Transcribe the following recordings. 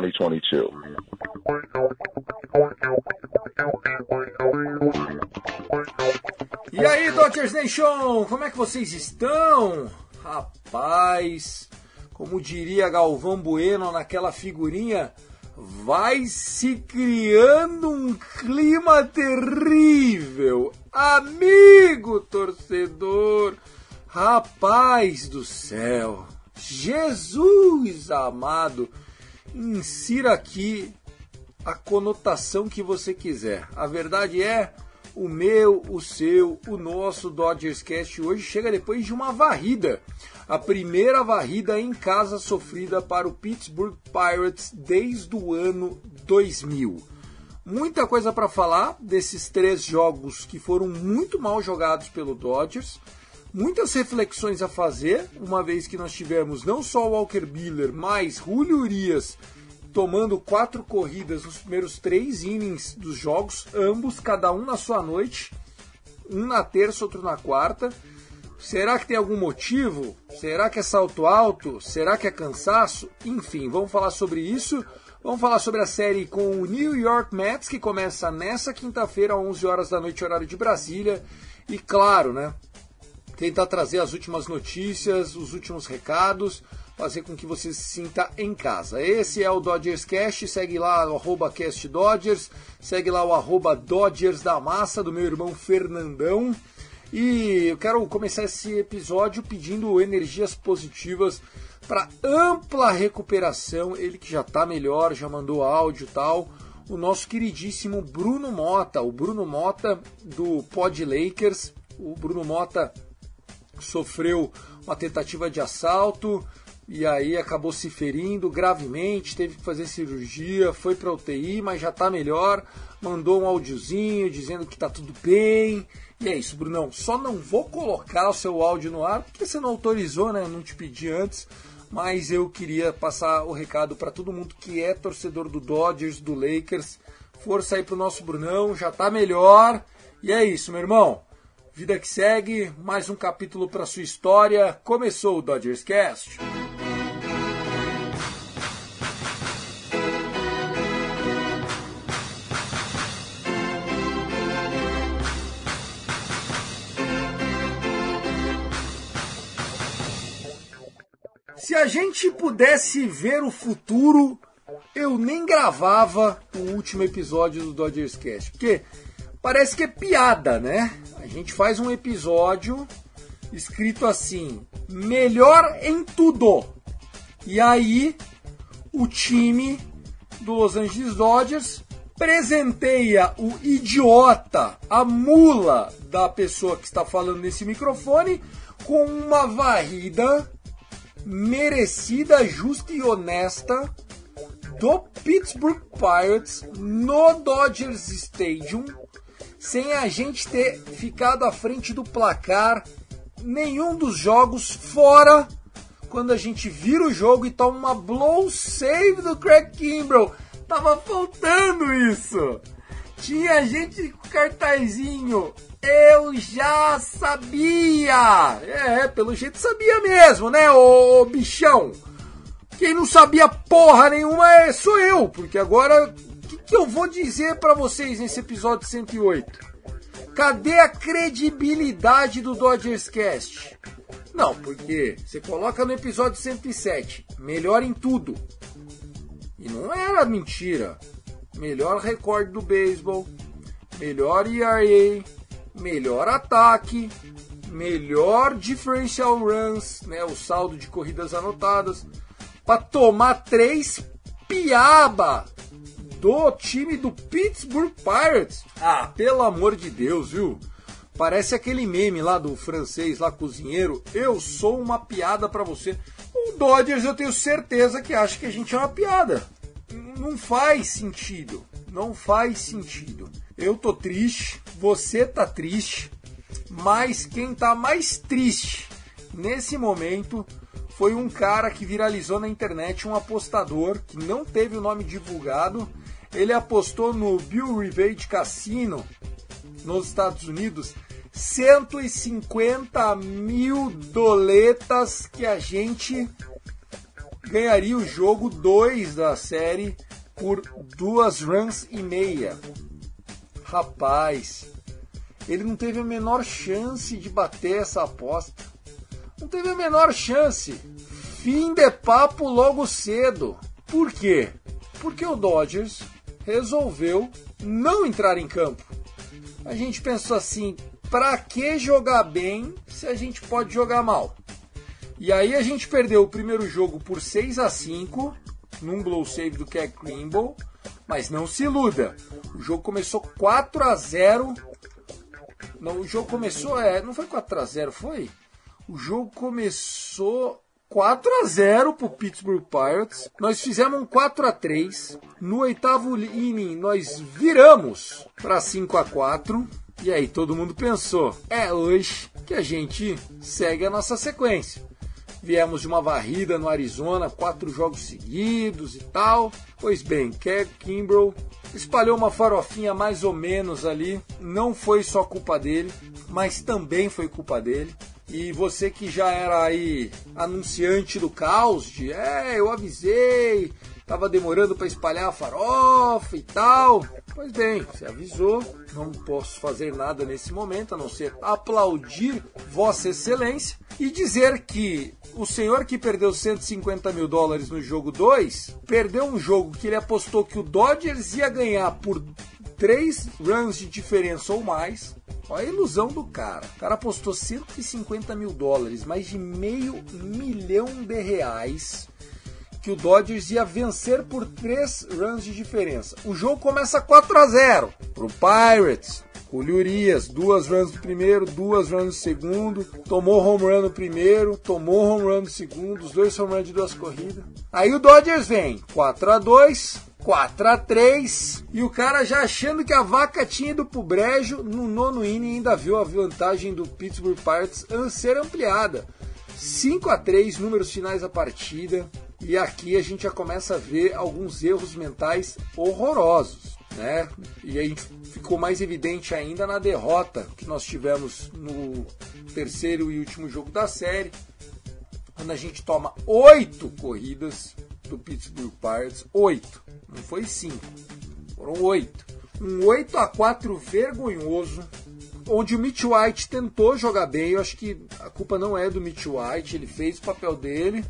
2022. E aí, Dodgers Nation, como é que vocês estão? Rapaz, como diria Galvão Bueno naquela figurinha, vai se criando um clima terrível. Amigo torcedor, rapaz do céu, Jesus amado, insira aqui a conotação que você quiser. A verdade é, o meu, o seu, o nosso Dodgers Cast hoje chega depois de uma varrida. A primeira varrida em casa sofrida para o Pittsburgh Pirates desde o ano 2000. Muita coisa para falar desses três jogos que foram muito mal jogados pelo Dodgers. Muitas reflexões a fazer, uma vez que nós tivemos não só o Walker Buehler, mas Julio Urias tomando quatro corridas nos primeiros três innings dos jogos, ambos, cada um na sua noite, um na terça, outro na quarta. Será que tem algum motivo? Será que é salto alto? Será que é cansaço? Enfim, vamos falar sobre isso. Vamos falar sobre a série com o New York Mets, que começa nessa quinta-feira, às 11 horas da noite, horário de Brasília. E claro, né? Tentar trazer as últimas notícias, os últimos recados, fazer com que você se sinta em casa. Esse é o Dodgers Cast, segue lá o arroba Cast Dodgers, segue lá o arroba Dodgers da Massa, do meu irmão Fernandão. E eu quero começar esse episódio pedindo energias positivas para ampla recuperação, ele que já está melhor, já mandou áudio e tal, o nosso queridíssimo Bruno Mota, o Bruno Mota do Pod Lakers, o Bruno Mota sofreu uma tentativa de assalto e aí acabou se ferindo gravemente, teve que fazer cirurgia, foi para UTI, mas já está melhor. Mandou um áudiozinho dizendo que está tudo bem. E é isso, Brunão. Só não vou colocar o seu áudio no ar porque você não autorizou, né? Eu não te pedi antes. Mas eu queria passar o recado para todo mundo que é torcedor do Dodgers, do Lakers. Força aí pro nosso Brunão, já tá melhor. E é isso, meu irmão. Vida que segue, mais um capítulo para sua história. Começou o Dodgers Cast. Se a gente pudesse ver o futuro, eu nem gravava o último episódio do Dodgers Cast, porque parece que é piada, né? A gente faz um episódio escrito assim: melhor em tudo. E aí o time do Los Angeles Dodgers presenteia o idiota, a mula da pessoa que está falando nesse microfone com uma varrida merecida, justa e honesta do Pittsburgh Pirates no Dodgers Stadium, sem a gente ter ficado à frente do placar nenhum dos jogos, fora quando a gente vira o jogo e toma uma blow save do Craig Kimbrell. Tava faltando isso. Tinha gente com cartazinho. Eu já sabia. É, pelo jeito sabia mesmo, né, ô bichão? Quem não sabia porra nenhuma é, sou eu, porque agora que, eu vou dizer para vocês nesse episódio 108? Cadê a credibilidade do Dodgers Cast? Não, porque você coloca no episódio 107, melhor em tudo. E não era mentira. Melhor recorde do beisebol, melhor ERA, melhor ataque, melhor differential runs, né, o saldo de corridas anotadas, para tomar três piaba do time do Pittsburgh Pirates. Ah, pelo amor de Deus, viu? Parece aquele meme lá do francês, lá cozinheiro. Eu sou uma piada para você. O Dodgers eu tenho certeza que acha que a gente é uma piada. Não faz sentido. Não faz sentido. Eu tô triste, você tá triste, mas quem tá mais triste nesse momento foi um cara que viralizou na internet, um apostador que não teve o nome divulgado. Ele apostou no Bill Rivage Cassino nos Estados Unidos 150 mil doletas que a gente ganharia o jogo 2 da série por duas runs e meia. Rapaz, ele não teve a menor chance de bater essa aposta. Não teve a menor chance. Fim de papo logo cedo. Por quê? Porque o Dodgers resolveu não entrar em campo. A gente pensou assim: para que jogar bem se a gente pode jogar mal? E aí a gente perdeu o primeiro jogo por 6 a 5 num blow save do Keck Grimble, mas não se iluda. O jogo começou 4 a 0. Não, o jogo começou, é, não foi 4 a 0, foi? O jogo começou 4 a 0 pro Pittsburgh Pirates. Nós fizemos um 4 a 3. No oitavo inning nós viramos para 5 a 4. E aí todo mundo pensou, é hoje que a gente segue a nossa sequência. Viemos de uma varrida no Arizona, quatro jogos seguidos e tal. Pois bem, Kev Kimbrell espalhou uma farofinha mais ou menos ali. Não foi só culpa dele, mas também foi culpa dele. E você que já era aí anunciante do caos, de é, eu avisei, tava demorando para espalhar a farofa e tal. Pois bem, você avisou, não posso fazer nada nesse momento a não ser aplaudir Vossa Excelência e dizer que o senhor que perdeu 150 mil dólares no jogo 2 perdeu um jogo que ele apostou que o Dodgers ia ganhar por 3 runs de diferença ou mais. Olha a ilusão do cara. O cara apostou 150 mil dólares, mais de meio milhão de reais que o Dodgers ia vencer por 3 runs de diferença. O jogo começa 4 a 0 pro Pirates. Julio Urias, duas runs do primeiro, duas runs do segundo, tomou home run no primeiro, tomou home run no segundo, os dois home runs de duas corridas. Aí o Dodgers vem 4 a 2 4 a 3 e o cara já achando que a vaca tinha ido pro brejo, no nono inning ainda viu a vantagem do Pittsburgh Pirates ser ampliada. 5 a 3 números finais da partida. E aqui a gente já começa a ver alguns erros mentais horrorosos. Né? E aí ficou mais evidente ainda na derrota que nós tivemos no terceiro e último jogo da série, quando a gente toma oito corridas do Pittsburgh Pirates, oito, não foi cinco, foram oito, um 8 a 4 vergonhoso, onde o Mitch White tentou jogar bem. Eu acho que a culpa não é do Mitch White, ele fez o papel dele,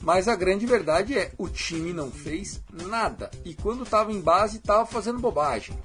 mas a grande verdade é, o time não fez nada. E quando estava em base, estava fazendo bobagem.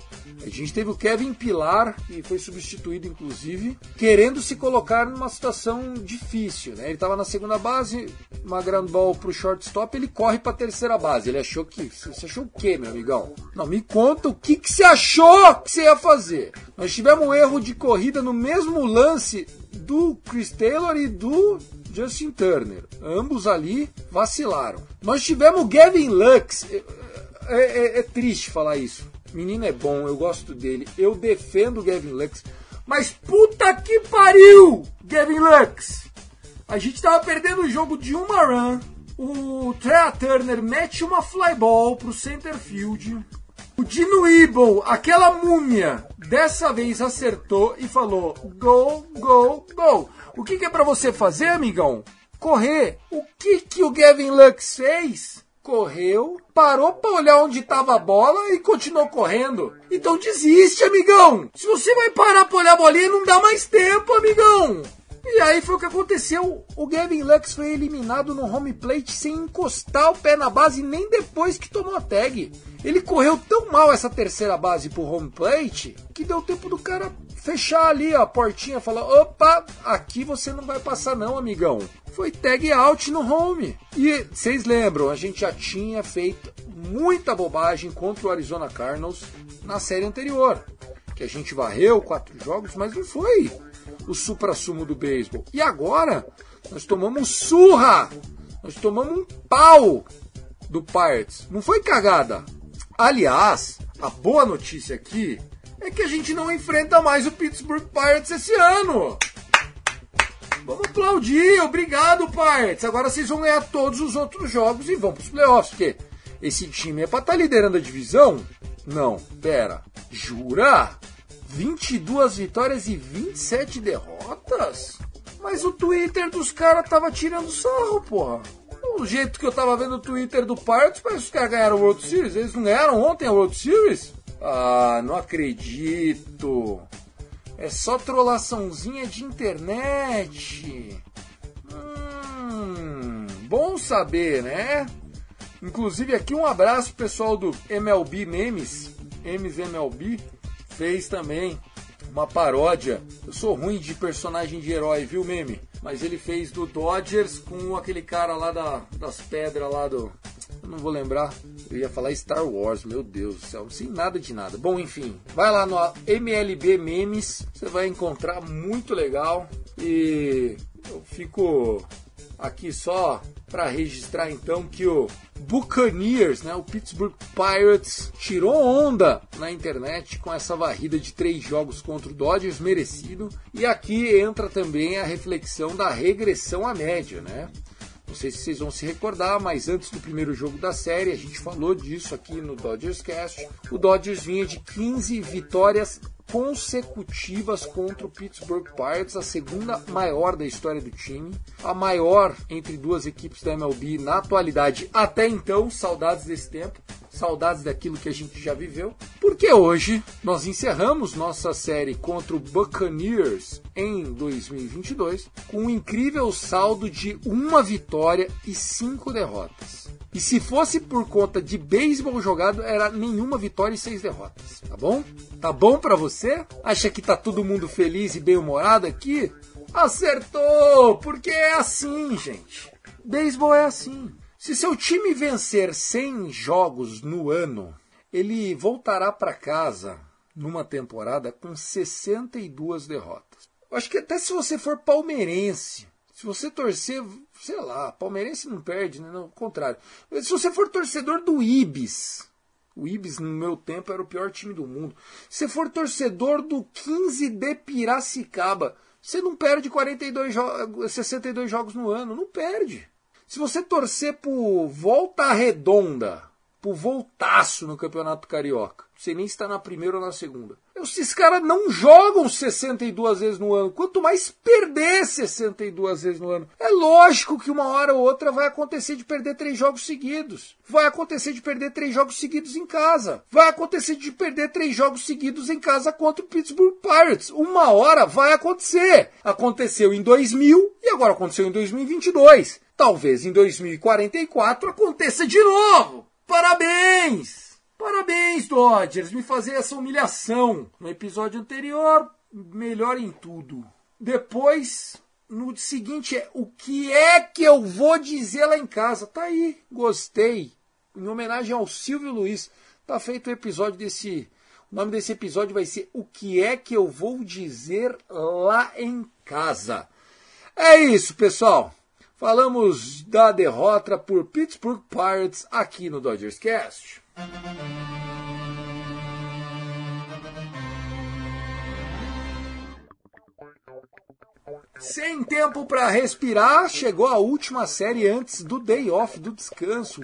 A gente teve o Kevin Pilar, que foi substituído inclusive, querendo se colocar numa situação difícil. Né? Ele estava na segunda base, uma ground ball para o shortstop, ele corre para a terceira base. Ele achou que. Você achou o quê, meu amigão? Não, me conta o que, que você achou que você ia fazer. Nós tivemos um erro de corrida no mesmo lance do Chris Taylor e do Justin Turner. Ambos ali vacilaram. Nós tivemos Gavin Lux. É, é, é, é, triste falar isso. Menino é bom, eu gosto dele. Eu defendo o Gavin Lux. Mas puta que pariu! Gavin Lux! A gente tava perdendo o jogo de uma run. O Trey Turner mete uma fly ball pro center field. O Dino Evil, aquela múmia, dessa vez acertou e falou: Go, go, go. O que, que é para você fazer, amigão? Correr. O que, que o Gavin Lux fez? correu, parou pra olhar onde tava a bola e continuou correndo. Então desiste, amigão. Se você vai parar pra olhar a bolinha, não dá mais tempo, amigão. E aí foi o que aconteceu. O Gavin Lux foi eliminado no home plate sem encostar o pé na base nem depois que tomou a tag. Ele correu tão mal essa terceira base pro home plate que deu tempo do cara fechar ali ó, a portinha e falar: opa, aqui você não vai passar, não, amigão. Foi tag out no home. E vocês lembram, a gente já tinha feito muita bobagem contra o Arizona Cardinals na série anterior. Que a gente varreu quatro jogos, mas não foi o supra-sumo do beisebol. E agora, nós tomamos surra! Nós tomamos um pau do Pirates. Não foi cagada. Aliás, a boa notícia aqui é que a gente não enfrenta mais o Pittsburgh Pirates esse ano. Vamos aplaudir, obrigado Pirates. Agora vocês vão ganhar todos os outros jogos e vão para os playoffs, porque esse time é para estar tá liderando a divisão? Não, pera, jura? 22 vitórias e 27 derrotas? Mas o Twitter dos caras tava tirando sarro, porra. O jeito que eu tava vendo o Twitter do Pirates, parece que os caras ganharam o World Series. Eles não ganharam ontem a World Series? Ah, não acredito. É só trollaçãozinha de internet. Hum, bom saber, né? Inclusive aqui um abraço pessoal do MLB Memes, MSMLB fez também uma paródia. Eu sou ruim de personagem de herói, viu, meme? Mas ele fez do Dodgers com aquele cara lá da, das pedras lá do. Eu não vou lembrar. Eu ia falar Star Wars, meu Deus do céu, sem nada de nada. Bom, enfim, vai lá no MLB Memes, você vai encontrar muito legal. E eu fico aqui só para registrar então que o Buccaneers, né, o Pittsburgh Pirates, tirou onda na internet com essa varrida de três jogos contra o Dodgers, merecido. E aqui entra também a reflexão da regressão à média, né? Não sei se vocês vão se recordar, mas antes do primeiro jogo da série, a gente falou disso aqui no Dodgers Cast. O Dodgers vinha de 15 vitórias consecutivas contra o Pittsburgh Pirates, a segunda maior da história do time, a maior entre duas equipes da MLB na atualidade até então, saudades desse tempo, saudades daquilo que a gente já viveu, porque hoje nós encerramos nossa série contra o Buccaneers em 2022 com um incrível saldo de uma vitória e cinco derrotas. E se fosse por conta de beisebol jogado, era nenhuma vitória e seis derrotas, tá bom? Tá bom para você? Acha que tá todo mundo feliz e bem-humorado aqui? Acertou! Porque é assim, gente. Beisebol é assim. Se seu time vencer 100 jogos no ano, ele voltará para casa numa temporada com 62 derrotas. Eu acho que até se você for palmeirense, se você torcer, sei lá, palmeirense não perde, né? Não, ao contrário. Mas se você for torcedor do Ibis, o Ibis no meu tempo era o pior time do mundo. Se for torcedor do 15 de Piracicaba, você não perde 42 jo 62 jogos no ano, não perde. Se você torcer por Volta Redonda, por voltaço no Campeonato Carioca, você nem está na primeira ou na segunda. Esses caras não jogam 62 vezes no ano, quanto mais perder 62 vezes no ano. É lógico que uma hora ou outra vai acontecer de perder três jogos seguidos. Vai acontecer de perder três jogos seguidos em casa. Vai acontecer de perder três jogos seguidos em casa contra o Pittsburgh Pirates. Uma hora vai acontecer. Aconteceu em 2000 e agora aconteceu em 2022. Talvez em 2044 aconteça de novo. Parabéns! Parabéns, Dodgers, me fazer essa humilhação. No episódio anterior, melhor em tudo. Depois, no seguinte é o que é que eu vou dizer lá em casa? Tá aí, gostei. Em homenagem ao Silvio Luiz, tá feito o episódio desse. O nome desse episódio vai ser O que é que eu vou dizer lá em casa. É isso, pessoal. Falamos da derrota por Pittsburgh Pirates aqui no Dodgers Cast. Sem tempo para respirar, chegou a última série antes do day off do descanso.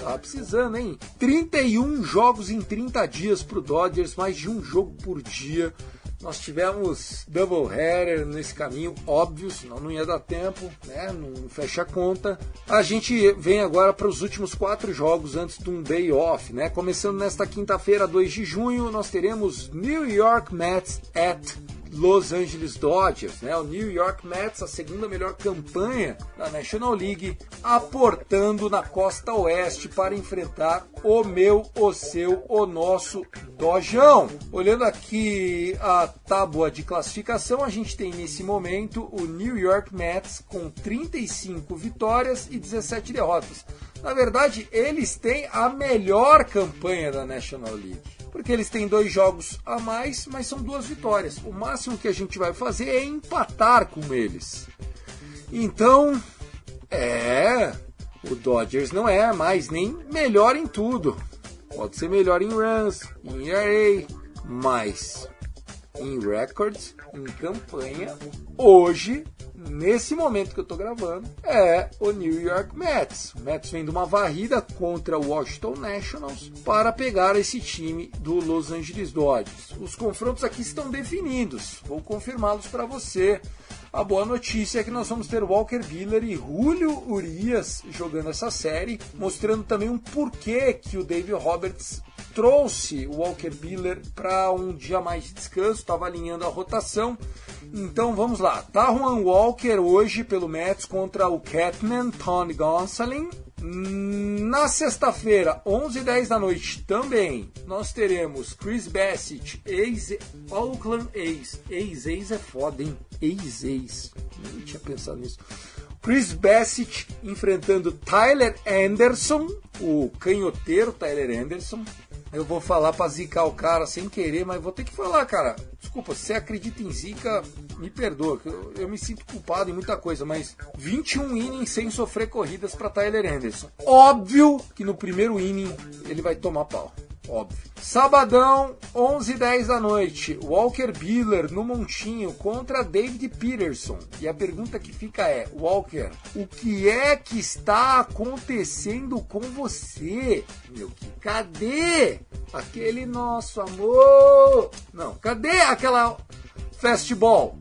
Tava precisando, hein? 31 jogos em 30 dias pro Dodgers, mais de um jogo por dia. Nós tivemos doubleheader nesse caminho, óbvio, senão não ia dar tempo, né? Não fecha a conta. A gente vem agora para os últimos quatro jogos antes de um day off, né? Começando nesta quinta-feira, 2 de junho, nós teremos New York Mets at Los Angeles Dodgers, né? O New York Mets, a segunda melhor campanha da National League, aportando na costa oeste para enfrentar o meu, o seu, o nosso Dojão. Olhando aqui a tábua de classificação, a gente tem nesse momento o New York Mets com 35 vitórias e 17 derrotas. Na verdade, eles têm a melhor campanha da National League porque eles têm dois jogos a mais, mas são duas vitórias. O máximo que a gente vai fazer é empatar com eles. Então, é. O Dodgers não é mais nem melhor em tudo. Pode ser melhor em runs, em ERA, mas em records, em campanha, hoje nesse momento que eu estou gravando, é o New York Mets. O Mets vem de uma varrida contra o Washington Nationals para pegar esse time do Los Angeles Dodgers. Os confrontos aqui estão definidos, vou confirmá-los para você. A boa notícia é que nós vamos ter Walker Buehler e Julio Urias jogando essa série, mostrando também um porquê que o David Roberts trouxe o Walker Buehler para um dia mais de descanso, estava alinhando a rotação. Então vamos lá. Tá Juan Walker hoje pelo Mets contra o Catman Tony Gonsolin. Na sexta-feira, 11h10 da noite, também nós teremos Chris Bassett, ex-Oakland Ace. Ex-ex é foda, hein? Ex-ex. Nem tinha pensado nisso. Chris Bassett enfrentando Tyler Anderson, o canhoteiro Tyler Anderson. Eu vou falar pra zicar o cara sem querer, mas vou ter que falar, cara. Desculpa, se você acredita em zica, me perdoa. Eu, eu me sinto culpado em muita coisa, mas 21 innings sem sofrer corridas para Tyler Anderson. Óbvio que no primeiro inning ele vai tomar pau óbvio. Sabadão, 11 h 10 da noite, Walker Buehler no Montinho contra David Peterson. E a pergunta que fica é, Walker, o que é que está acontecendo com você? Meu que cadê aquele nosso amor? Não, cadê aquela fastball?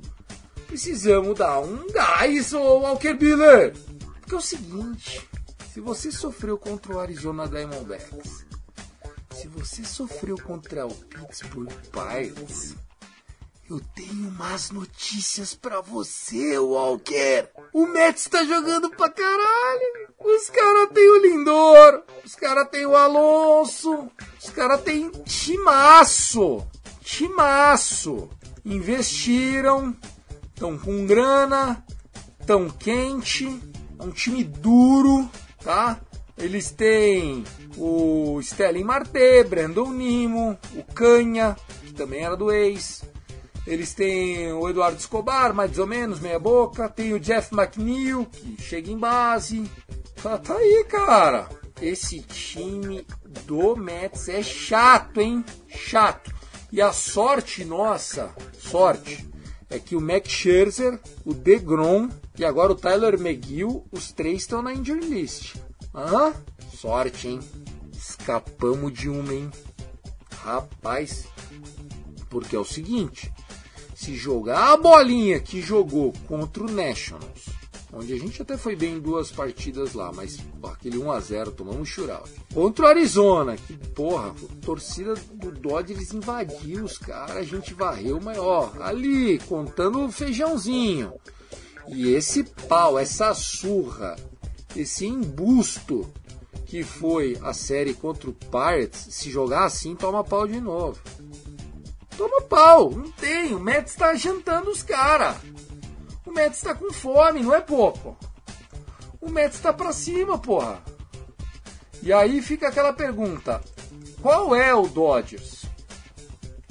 Precisamos dar um gás, Walker Buehler. Porque é o seguinte, se você sofreu contra o Arizona Diamondbacks, você sofreu contra o Pittsburgh Pirates, eu tenho más notícias para você, Walker. O Mets tá jogando pra caralho. Os caras tem o Lindor, os caras tem o Alonso, os caras tem timaço, timaço. Investiram, estão com grana, tão quente, é um time duro, tá? Eles têm o Stelling Marte, Brandon Nimo, o Canha, que também era do ex. Eles têm o Eduardo Escobar, mais ou menos, meia boca. Tem o Jeff McNeil, que chega em base. Tá, tá aí, cara. Esse time do Mets é chato, hein? Chato. E a sorte nossa, sorte, é que o Max Scherzer, o DeGrom e agora o Tyler McGill, os três estão na injury list. Hã? Sorte, hein? Escapamos de uma, hein? Rapaz, porque é o seguinte: se jogar a bolinha que jogou contra o Nationals, onde a gente até foi bem em duas partidas lá, mas pô, aquele 1 a 0 tomamos um. Contra o Arizona, que porra, a torcida do Dodgers invadiu os caras, a gente varreu, mas ó, ali, contando o feijãozinho. E esse pau, essa surra esse embusto que foi a série contra o Pirates, se jogar assim, toma pau de novo. Toma pau, não tem. O Mets está jantando os caras. O Mets está com fome, não é pouco. O Mets está para cima, porra. E aí fica aquela pergunta: qual é o Dodgers?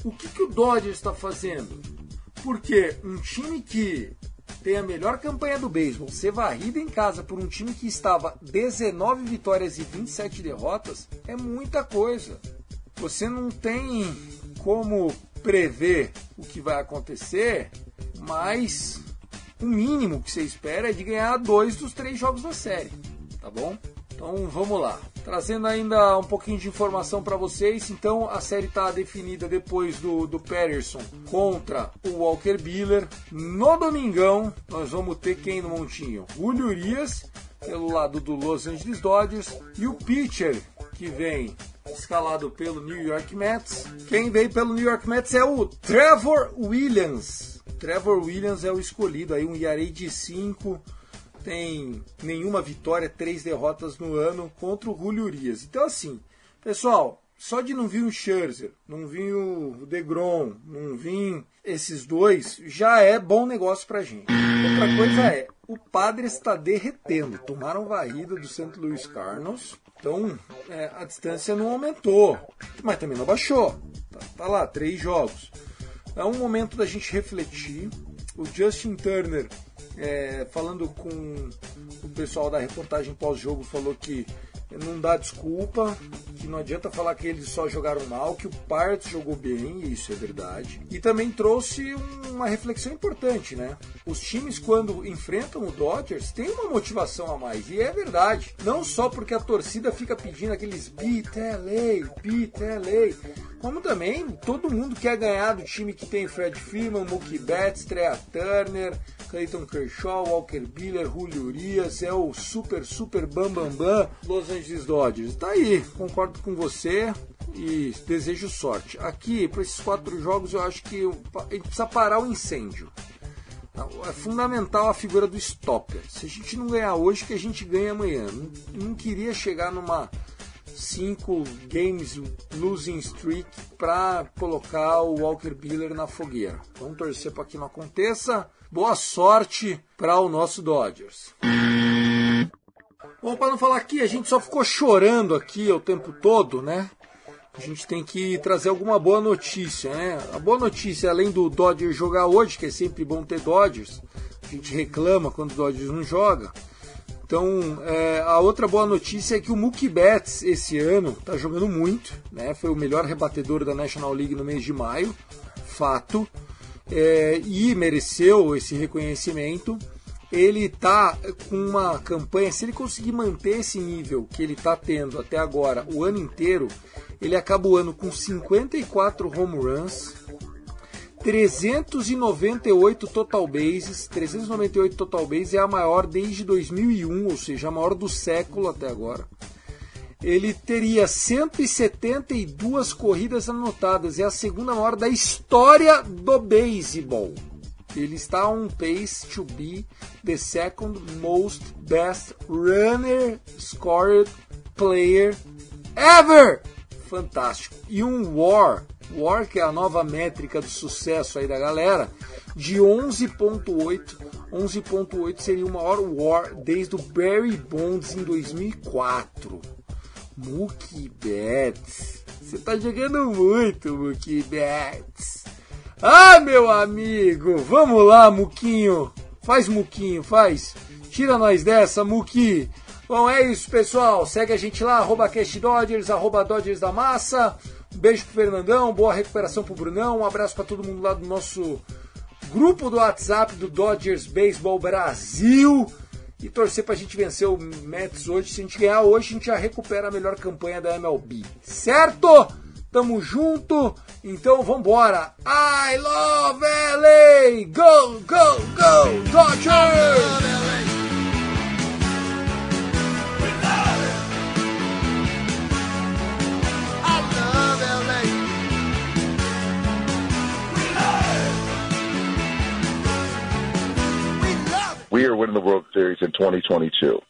O que, que o Dodgers está fazendo? Porque um time que tem a melhor campanha do beisebol, ser varrido em casa por um time que estava 19 vitórias e 27 derrotas, é muita coisa. Você não tem como prever o que vai acontecer, mas o mínimo que você espera é de ganhar dois dos três jogos da série, tá bom? Então vamos lá. Trazendo ainda um pouquinho de informação para vocês. Então a série está definida depois do, do Patterson contra o Walker Buehler. No domingão nós vamos ter quem no montinho? Julio Urias, pelo lado do Los Angeles Dodgers. E o pitcher que vem escalado pelo New York Mets. Quem veio pelo New York Mets é o Trevor Williams. Trevor Williams é o escolhido aí, um ERA de 5 tem nenhuma vitória, três derrotas no ano contra o Julio Urias. Então, assim, pessoal, só de não vir o Scherzer, não vir o Degrom, não vir esses dois, já é bom negócio pra gente. Outra coisa é, o Padre está derretendo. Tomaram varrida do St. Louis Cardinals, então é, a distância não aumentou, mas também não baixou. Tá, tá lá, três jogos. É um momento da gente refletir. O Justin Turner é, falando com o pessoal da reportagem pós-jogo, falou que não dá desculpa, que não adianta falar que eles só jogaram mal, que o Pirates jogou bem, isso é verdade. E também trouxe uma reflexão importante, né? Os times, quando enfrentam o Dodgers, têm uma motivação a mais, e é verdade. Não só porque a torcida fica pedindo aqueles beat LA, beat LA, como também todo mundo quer ganhar do time que tem Fred Freeman, Mookie Betts, Trea Turner, Clayton Kershaw, Walker Buehler, Julio Urias, é o super, super bam bam bam Los Angeles Dodgers. Tá aí, concordo com você e desejo sorte. Aqui, para esses quatro jogos, eu acho que a gente precisa parar o incêndio. É fundamental a figura do stopper. Se a gente não ganhar hoje, que a gente ganha amanhã. Não, não queria chegar numa cinco games losing streak para colocar o Walker Buehler na fogueira. Vamos torcer para que não aconteça. Boa sorte para o nosso Dodgers. Bom, para não falar aqui, a gente só ficou chorando aqui o tempo todo, né? A gente tem que trazer alguma boa notícia, né? A boa notícia, além do Dodgers jogar hoje, que é sempre bom ter Dodgers, a gente reclama quando o Dodgers não joga. Então, é, a outra boa notícia é que o Mookie Betts esse ano está jogando muito, né? Foi o melhor rebatedor da National League no mês de maio, fato, é, e mereceu esse reconhecimento. Ele está com uma campanha, se ele conseguir manter esse nível que ele está tendo até agora o ano inteiro, ele acaba o ano com 54 home runs, 398 total bases, 398 total bases é a maior desde 2001, ou seja, a maior do século até agora. Ele teria 172 corridas anotadas, é a segunda maior da história do beisebol. Ele está on pace to be the second most best runner scored player ever. Fantástico. E um WAR War, que é a nova métrica do sucesso aí da galera, de 11.8. 11.8 seria o maior War desde o Barry Bonds em 2004. Mookie Betts. Você tá jogando muito, Mookie Betts. Ah, meu amigo, vamos lá, Muquinho. Faz Muquinho, faz. Tira nós dessa, Muki. Bom, é isso, pessoal. Segue a gente lá, arroba Cast Dodgers, arroba Dodgers da Massa. Um beijo pro Fernandão, boa recuperação pro Brunão, um abraço para todo mundo lá do nosso grupo do WhatsApp do Dodgers Baseball Brasil e torcer pra gente vencer o Mets hoje. Se a gente ganhar hoje, a gente já recupera a melhor campanha da MLB. Certo? Tamo junto. Então vambora. I love LA! Go, go, go, Dodgers! we are winning the World Series in 2022.